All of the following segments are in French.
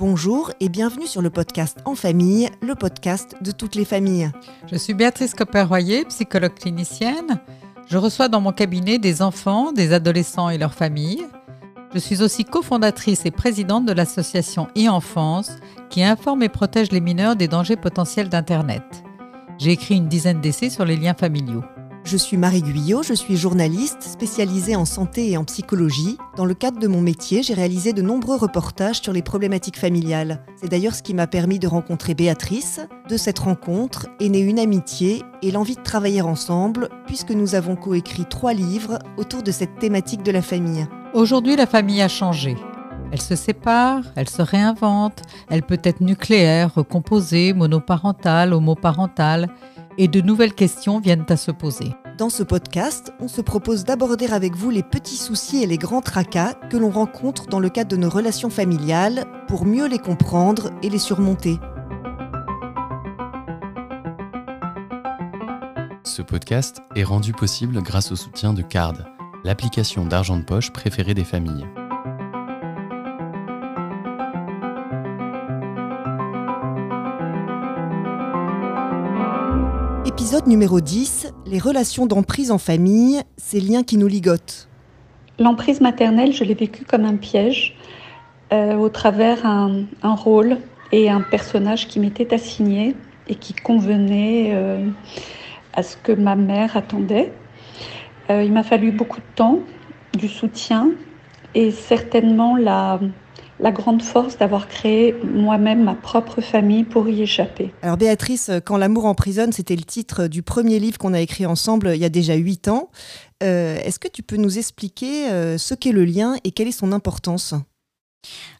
Bonjour et bienvenue sur le podcast En famille, le podcast de toutes les familles. Je suis Béatrice Copper-Royer, psychologue clinicienne. Je reçois dans mon cabinet des enfants, des adolescents et leurs familles. Je suis aussi cofondatrice et présidente de l'association e-enfance qui informe et protège les mineurs des dangers potentiels d'Internet. J'ai écrit une dizaine d'essais sur les liens familiaux. Je suis Marie Guyot, je suis journaliste spécialisée en santé et en psychologie. Dans le cadre de mon métier, j'ai réalisé de nombreux reportages sur les problématiques familiales. C'est d'ailleurs ce qui m'a permis de rencontrer Béatrice. De cette rencontre est née une amitié et l'envie de travailler ensemble, puisque nous avons coécrit trois livres autour de cette thématique de la famille. Aujourd'hui, la famille a changé. Elle se sépare, elle se réinvente, elle peut être nucléaire, recomposée, monoparentale, homoparentale, et de nouvelles questions viennent à se poser. Dans ce podcast, on se propose d'aborder avec vous les petits soucis et les grands tracas que l'on rencontre dans le cadre de nos relations familiales pour mieux les comprendre et les surmonter. Ce podcast est rendu possible grâce au soutien de Card, l'application d'argent de poche préférée des familles. Numéro 10, les relations d'emprise en famille, ces liens qui nous ligotent. L'emprise maternelle, je l'ai vécue comme un piège euh, au travers un, un, rôle et un personnage qui m'était assigné et qui convenait euh, à ce que ma mère attendait. Euh, il m'a fallu beaucoup de temps, du soutien et certainement la, la grande force d'avoir créé moi-même ma propre famille pour y échapper. Alors Béatrice, Quand l'amour emprisonne, c'était le titre du premier livre qu'on a écrit ensemble il y a déjà huit ans. Euh, Est-ce que tu peux nous expliquer euh, ce qu'est le lien et quelle est son importance?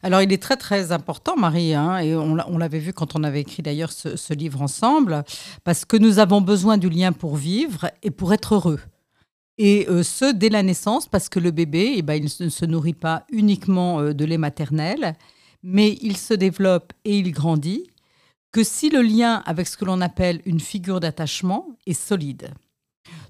Alors, il est très très important, Marie, hein, et on l'avait vu quand on avait écrit d'ailleurs ce, ce, livre ensemble, parce que nous avons besoin du lien pour vivre et pour être heureux. Et euh, ce, dès la naissance, parce que le bébé, eh ben, il ne se nourrit pas uniquement euh, de lait maternel, mais il se développe et il grandit que si le lien avec ce que l'on appelle une figure d'attachement est solide.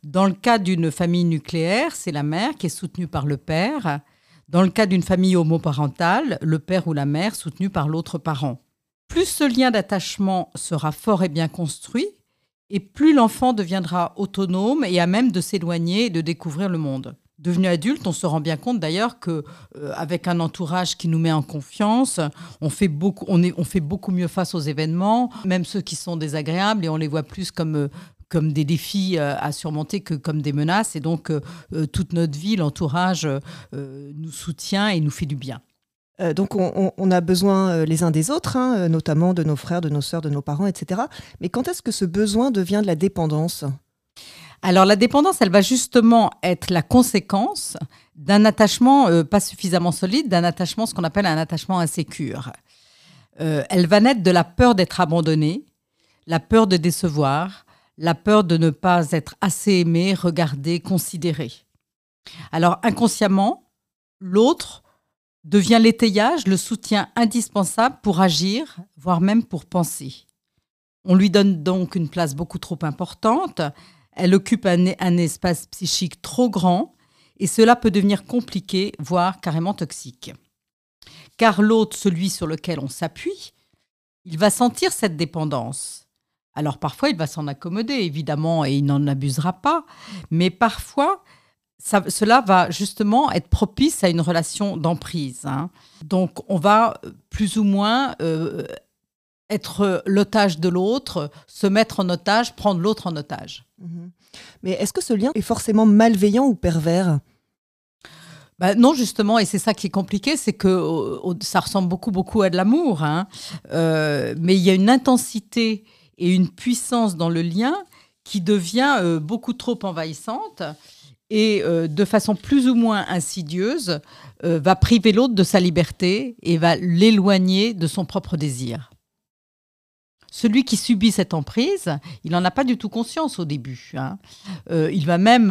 Dans le cas d'une famille nucléaire, c'est la mère qui est soutenue par le père. Dans le cas d'une famille homoparentale, le père ou la mère soutenu par l'autre parent. Plus ce lien d'attachement sera fort et bien construit, et plus l'enfant deviendra autonome et à même de s'éloigner et de découvrir le monde. Devenu adulte, on se rend bien compte d'ailleurs que euh, avec un entourage qui nous met en confiance, on fait beaucoup, on, est, on fait beaucoup mieux face aux événements, même ceux qui sont désagréables, et on les voit plus comme euh, comme des défis euh, à surmonter que comme des menaces. Et donc, toute notre vie, l'entourage nous soutient et nous fait du bien. Euh, donc on, a besoin les uns des autres, hein, notamment de nos frères, de nos sœurs, de nos parents, etc. Mais quand est-ce que ce besoin devient de la dépendance? Alors la dépendance, elle va justement être la conséquence d'un attachement euh, pas suffisamment solide, d'un attachement, ce qu'on appelle un attachement insécure. Euh, elle va naître de la peur d'être abandonnée, la peur de décevoir, la peur de ne pas être assez aimé, regardé, considéré. Alors inconsciemment, l'autre devient l'étayage, le soutien indispensable pour agir, voire même pour penser. On lui donne donc une place beaucoup trop importante, elle occupe un, un espace psychique trop grand, et cela peut devenir compliqué, voire carrément toxique. Car l'autre, celui sur lequel on s'appuie, il va sentir cette dépendance. Alors parfois, il va s'en accommoder, évidemment, et il n'en abusera pas, mais parfois, ça, cela va justement être propice à une relation d'emprise. Hein. Donc, on va plus ou moins euh, être l'otage de l'autre, se mettre en otage, prendre l'autre en otage. Mmh. Mais est-ce que ce lien est forcément malveillant ou pervers? Bah non, justement, et c'est ça qui est compliqué, c'est que ça ressemble beaucoup, beaucoup à de l'amour, hein. euh, mais il y a une intensité et une puissance dans le lien qui devient euh, beaucoup trop envahissante et euh, de façon plus ou moins insidieuse euh, va priver l'autre de sa liberté et va l'éloigner de son propre désir. Celui qui subit cette emprise, il n'en a pas du tout conscience au début. Hein. Euh, il va même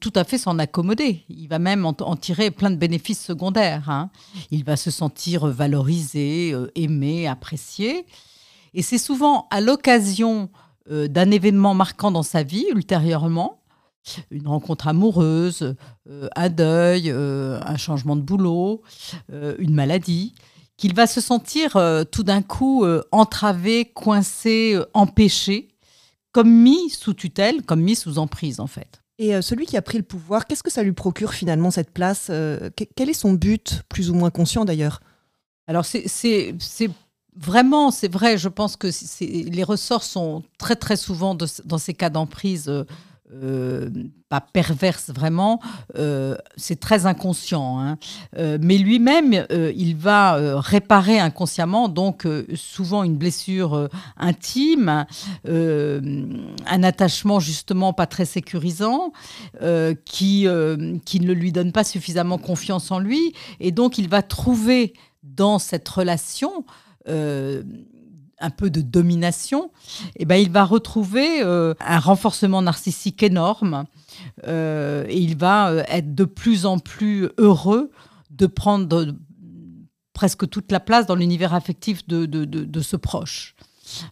tout à fait s'en accommoder. Il va même en, tirer plein de bénéfices secondaires. Hein. Il va se sentir valorisé, aimé, apprécié. Et c'est souvent à l'occasion d'un événement marquant dans sa vie, ultérieurement, une rencontre amoureuse, euh, un deuil, euh, un changement de boulot, une maladie, qu'il va se sentir tout d'un coup entravé, coincé, empêché, comme mis sous tutelle, comme mis sous emprise en fait. Et celui qui a pris le pouvoir, qu'est-ce que ça lui procure finalement cette place Quel est son but, plus ou moins conscient d'ailleurs? Alors c'est Vraiment, c'est vrai, je pense que les ressorts sont très très souvent dans ces cas d'emprise euh, euh, pas perverse vraiment, euh, c'est très inconscient. Hein. mais lui-même, il va réparer inconsciemment, donc souvent une blessure intime, un attachement justement pas très sécurisant, qui, qui ne lui donne pas suffisamment confiance en lui. Et donc il va trouver dans cette relation euh, un peu de domination, eh ben, il va retrouver euh, un renforcement narcissique énorme euh, et il va être de plus en plus heureux de prendre presque toute la place dans l'univers affectif de, de, de ce proche.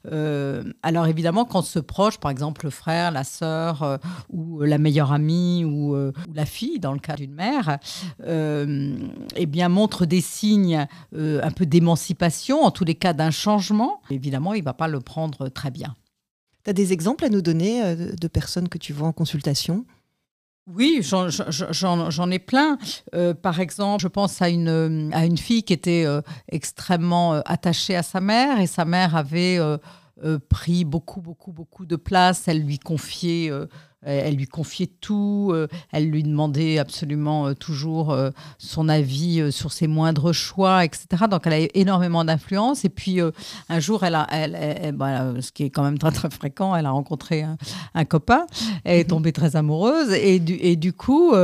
Euh, alors évidemment, quand ce proche, par exemple le frère, la sœur, euh, ou la meilleure amie, ou, euh, ou, la fille, dans le cas d'une mère, eh bien montre des signes un peu d'émancipation, en tous les cas d'un changement, évidemment, il ne va pas le prendre très bien. Tu as des exemples à nous donner de personnes que tu vois en consultation? Oui, j'en ai plein. Euh, par exemple, je pense à une, à une fille qui était euh, extrêmement euh, attachée à sa mère et sa mère avait pris beaucoup, beaucoup, beaucoup de place. Elle lui confiait elle lui confiait tout, euh, elle lui demandait absolument euh, toujours euh, son avis sur ses moindres choix, etc. Donc elle a énormément d'influence. Et puis un jour, elle a, elle, ce qui est quand même très très fréquent, elle a rencontré un, copain, elle est mhm. tombée très amoureuse et du, et du coup,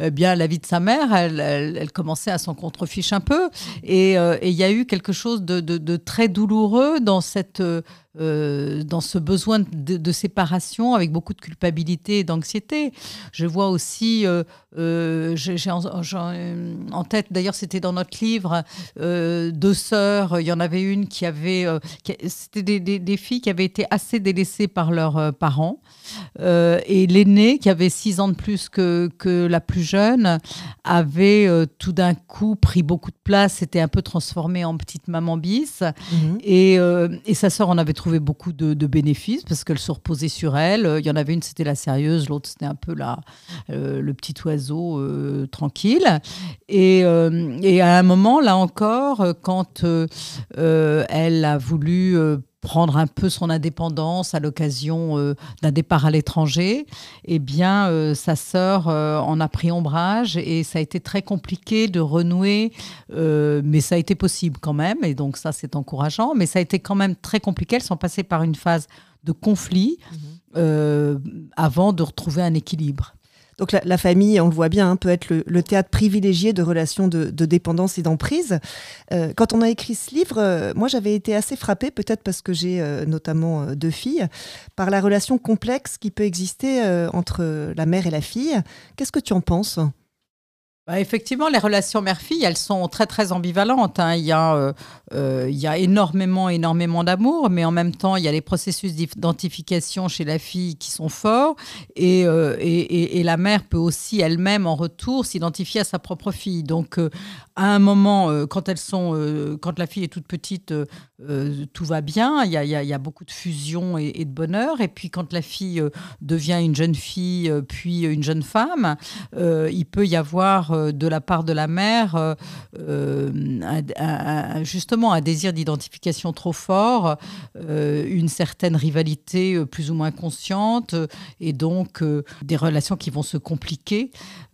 eh bien la vie de sa mère, elle, commençait à s'en contrefiche un peu. Et il y a eu quelque chose de, de très douloureux dans cette euh, dans ce besoin de, séparation avec beaucoup de culpabilité et d'anxiété. Je vois aussi, euh, euh, j'ai en, tête, d'ailleurs c'était dans notre livre, deux sœurs, il y en avait une qui avait, c'était des, des, filles qui avaient été assez délaissées par leurs parents. et l'aînée, qui avait six ans de plus que, que la plus jeune, avait tout d'un coup pris beaucoup de place, s'était un peu transformée en petite maman bis. Mhm. et, et, sa sœur en avait trouvé beaucoup de, bénéfices parce qu'elle se reposait sur elle. Il y en avait une, c'était la sérieuse, l'autre, c'était un peu la, euh, le petit oiseau euh, tranquille. Et, euh, et, à un moment, là encore, quand elle a voulu prendre un peu son indépendance à l'occasion euh, d'un départ à l'étranger, eh bien, euh, sa sœur euh, en a pris ombrage et ça a été très compliqué de renouer, mais ça a été possible quand même, et donc ça, c'est encourageant, mais ça a été quand même très compliqué. Elles sont passées par une phase de conflit mhm. avant de retrouver un équilibre. Donc la, famille, on le voit bien, hein, peut être le, théâtre privilégié de relations de, dépendance et d'emprise. Euh, quand on a écrit ce livre, euh, moi j'avais été assez frappée, peut-être parce que j'ai euh, notamment deux filles, par la relation complexe qui peut exister entre la mère et la fille. Qu'est-ce que tu en penses? Bah, effectivement, les relations mère-fille, elles sont très très ambivalentes. Hein. Il, y a, euh, euh, il y a énormément énormément d'amour, mais en même temps, il y a les processus d'identification chez la fille qui sont forts, et, euh, et, et, la mère peut aussi elle-même en retour s'identifier à sa propre fille. Donc, à un moment, quand elles sont, quand la fille est toute petite, tout va bien. Il y, a, beaucoup de fusion et, de bonheur. Et puis, quand la fille devient une jeune fille, puis une jeune femme, il peut y avoir euh, de la part de la mère euh, euh, justement un désir d'identification trop fort, une certaine rivalité plus ou moins consciente et donc des relations qui vont se compliquer.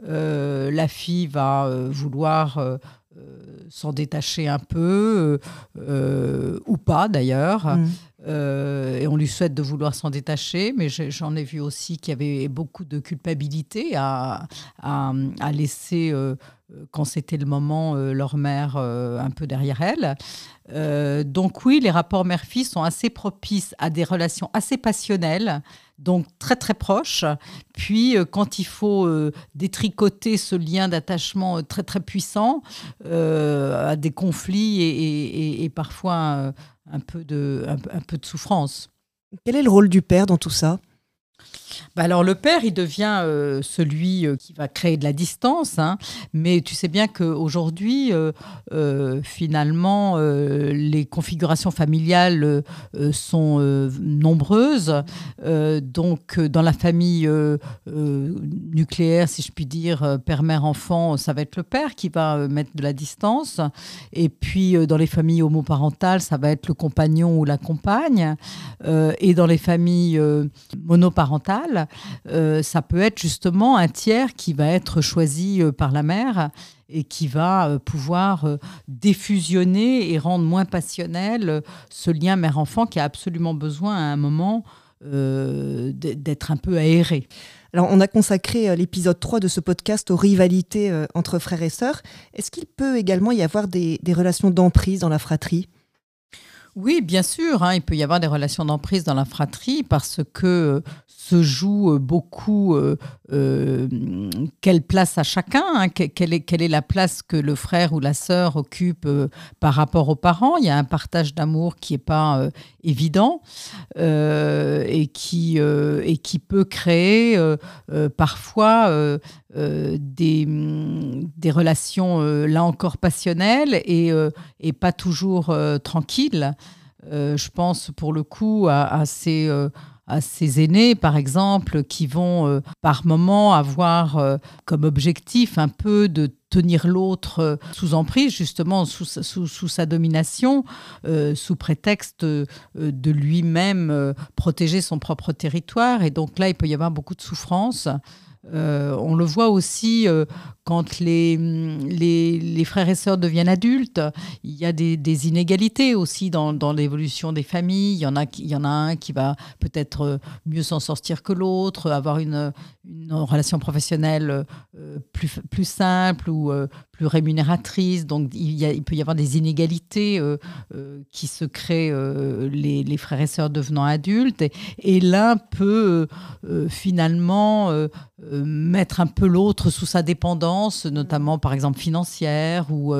la fille va vouloir s'en détacher un peu, ou pas d'ailleurs. Mmh. Et on lui souhaite de vouloir s'en détacher, mais j'en ai vu aussi qu'il y avait beaucoup de culpabilité à, laisser, quand c'était le moment, leur mère un peu derrière elle. donc oui, les rapports mère-fils sont assez propices à des relations assez passionnelles donc très très proche. Puis euh, quand il faut euh, détricoter ce lien d'attachement euh, très très puissant, à des conflits et, parfois un, peu de, souffrance. Quel est le rôle du père dans tout ça? Bah alors le père, il devient euh, celui euh, qui va créer de la distance, hein. mais tu sais bien qu'aujourd'hui, euh, finalement, les configurations familiales sont nombreuses. donc dans la famille nucléaire, si je puis dire, père, mère, enfant, ça va être le père qui va mettre de la distance. Et puis dans les familles homoparentales, ça va être le compagnon ou la compagne. et dans les familles monoparentales, euh, ça peut être justement un tiers qui va être choisi euh, par la mère et qui va euh, pouvoir défusionner et rendre moins passionnel ce lien mère-enfant qui a absolument besoin à un moment d'être un peu aéré. Alors, on a consacré l'épisode 3 de ce podcast aux rivalités entre frères et sœurs. Est-ce qu'il peut également y avoir des, des relations d'emprise dans la fratrie? Oui, bien sûr, hein, il peut y avoir des relations d'emprise dans la fratrie parce que se joue euh, beaucoup euh, euh, quelle place à chacun, hein, quelle, est, la place que le frère ou la sœur occupe par rapport aux parents? Il y a un partage d'amour qui n'est pas évident et, qui, et qui peut créer parfois des, des relations, là encore, passionnelles et, pas toujours tranquilles. je pense pour le coup à ces à ces aînés, par exemple, qui vont euh, par moment avoir euh, comme objectif un peu de tenir l'autre euh, sous emprise, justement sous, sous, sa domination, sous prétexte de lui-même protéger son propre territoire. Et donc là, il peut y avoir beaucoup de souffrance. On le voit aussi quand les, frères et sœurs deviennent adultes, il y a des, inégalités aussi dans, l'évolution des familles. Il y en a, il y en a un qui va peut-être mieux s'en sortir que l'autre, avoir une, relation professionnelle euh, plus, plus simple ou euh, plus rémunératrice. Donc il, peut y avoir des inégalités euh, qui se créent, les, frères et sœurs devenant adultes. Et, l'un peut finalement mettre un peu l'autre sous sa dépendance notamment par exemple financière ou,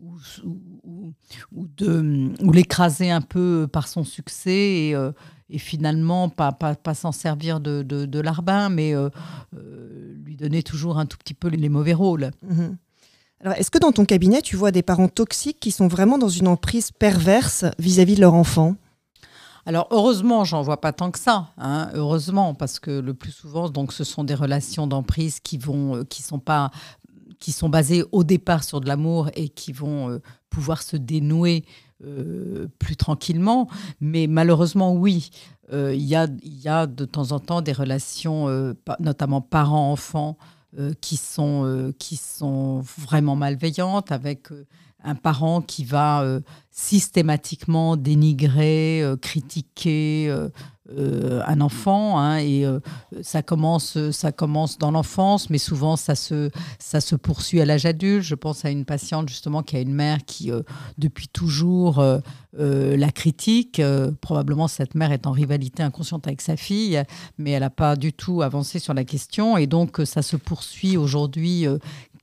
ou, l'écraser un peu par son succès euh, finalement pas, pas, pas s'en servir de, de, l'arbin, mais euh, lui donner toujours un tout petit peu les mauvais rôles. Mhm. Alors, est-ce que dans ton cabinet, tu vois des parents toxiques qui sont vraiment dans une emprise perverse vis-à-vis de leur enfant? Alors heureusement, j'en vois pas tant que ça. Hein, heureusement, parce que le plus souvent, donc, ce sont des relations d'emprise qui vont, qui sont pas qui sont basés au départ sur de l'amour et qui vont euh, pouvoir se dénouer euh, plus tranquillement. Mais malheureusement, oui, euh, il y, a, y, a, de temps en temps des relations, notamment parents-enfants, qui, sont, qui sont vraiment malveillantes avec un parent qui va systématiquement dénigrer, critiquer, euh, un enfant hein, et euh, ça commence ça commence dans l'enfance mais souvent ça se ça se poursuit à l'âge adulte je pense à une patiente justement qui a une mère qui euh, depuis toujours la critique probablement cette mère est en rivalité inconsciente avec sa fille mais elle n'a pas du tout avancé sur la question et donc ça se poursuit aujourd'hui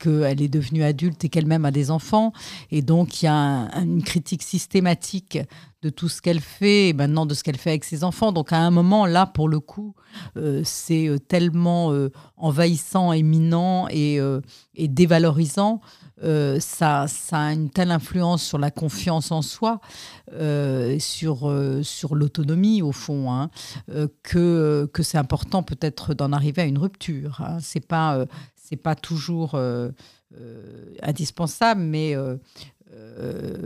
qu'elle est devenue adulte et qu'elle-même a des enfants. Et donc, il y a une critique systématique de tout ce qu'elle fait et maintenant de ce qu'elle fait avec ses enfants. Donc, à un moment, là, pour le coup, euh, c'est euh, tellement euh, envahissant, éminent et, dévalorisant. ça, a une telle influence sur la confiance en soi, sur, l'autonomie au fond, hein, que, c'est important peut-être d'en arriver à une rupture. Hein. C'est pas c'est pas toujours indispensable, mais euh,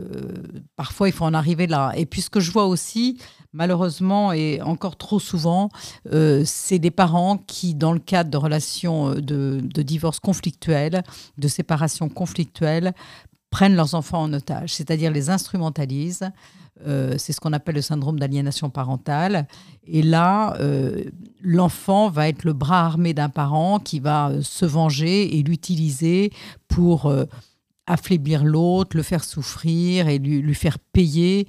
parfois il faut en arriver là. Et puis ce que je vois aussi, malheureusement et encore trop souvent, c'est des parents qui, dans le cadre de relations de, de divorce conflictuels, de séparation conflictuelle, prennent leurs enfants en otage, c'est-à-dire les instrumentalisent. Euh, c'est ce qu'on appelle le syndrome d'aliénation parentale. Et là, euh, l'enfant va être le bras armé d'un parent qui va euh, se venger et l'utiliser pour affaiblir l'autre, le faire souffrir et lui, lui faire payer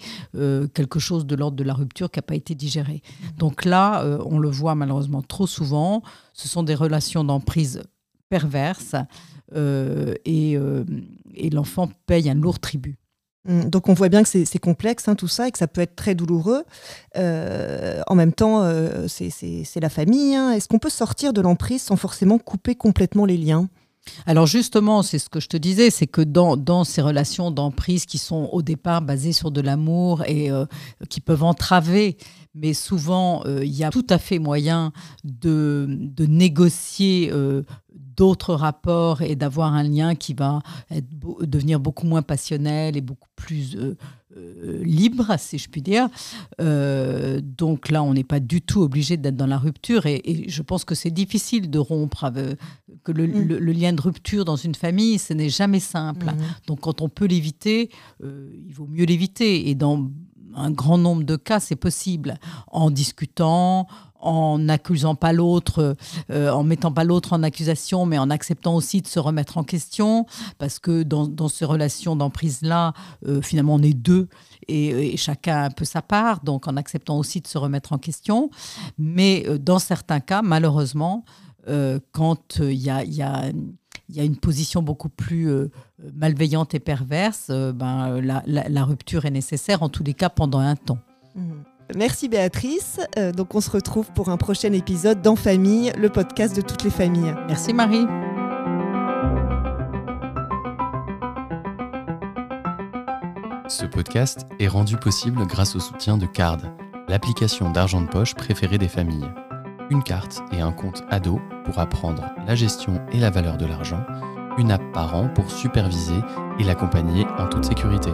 quelque chose de l'ordre de la rupture qui n'a pas été digéré. Donc là, on le voit malheureusement trop souvent. Ce sont des relations d'emprise perverses et, et l'enfant paye un lourd tribut. Mmh, donc on voit bien que c'est complexe hein, tout ça et que ça peut être très douloureux. Euh, en même temps, euh, c'est la famille. Hein. Est-ce qu'on peut sortir de l'emprise sans forcément couper complètement les liens? Alors justement, c'est ce que je te disais, c'est que dans, dans, ces relations d'emprise qui sont au départ basées sur de l'amour et euh, qui peuvent entraver, mais souvent il y a tout à fait moyen de, de négocier d'autres rapports et d'avoir un lien qui va devenir beaucoup moins passionnel et beaucoup plus euh, euh, libre, si je puis dire. Euh, donc là, on n'est pas du tout obligé d'être dans la rupture et, je pense que c'est difficile de rompre, que mm. le, lien de rupture dans une famille, ce n'est jamais simple. Mm. Donc quand on peut l'éviter, il vaut mieux l'éviter. Et dans un grand nombre de cas, c'est possible en discutant, en n'accusant pas l'autre, euh, en mettant pas l'autre en accusation, mais en acceptant aussi de se remettre en question, parce que dans, ces relations d'emprise-là, euh, finalement, on est deux et, chacun a un peu sa part, donc en acceptant aussi de se remettre en question. Mais euh, dans certains cas, malheureusement, quand il y a, a, y a, une position beaucoup plus malveillante et perverse, ben, la, rupture est nécessaire, en tous les cas, pendant un temps. Mmh. Merci Béatrice. Euh, donc on se retrouve pour un prochain épisode dans Famille, le podcast de toutes les familles. Merci Marie. Ce podcast est rendu possible grâce au soutien de Card, l'application d'argent de poche préférée des familles. Une carte et un compte ado pour apprendre la gestion et la valeur de l'argent, une app par an pour superviser et l'accompagner en toute sécurité.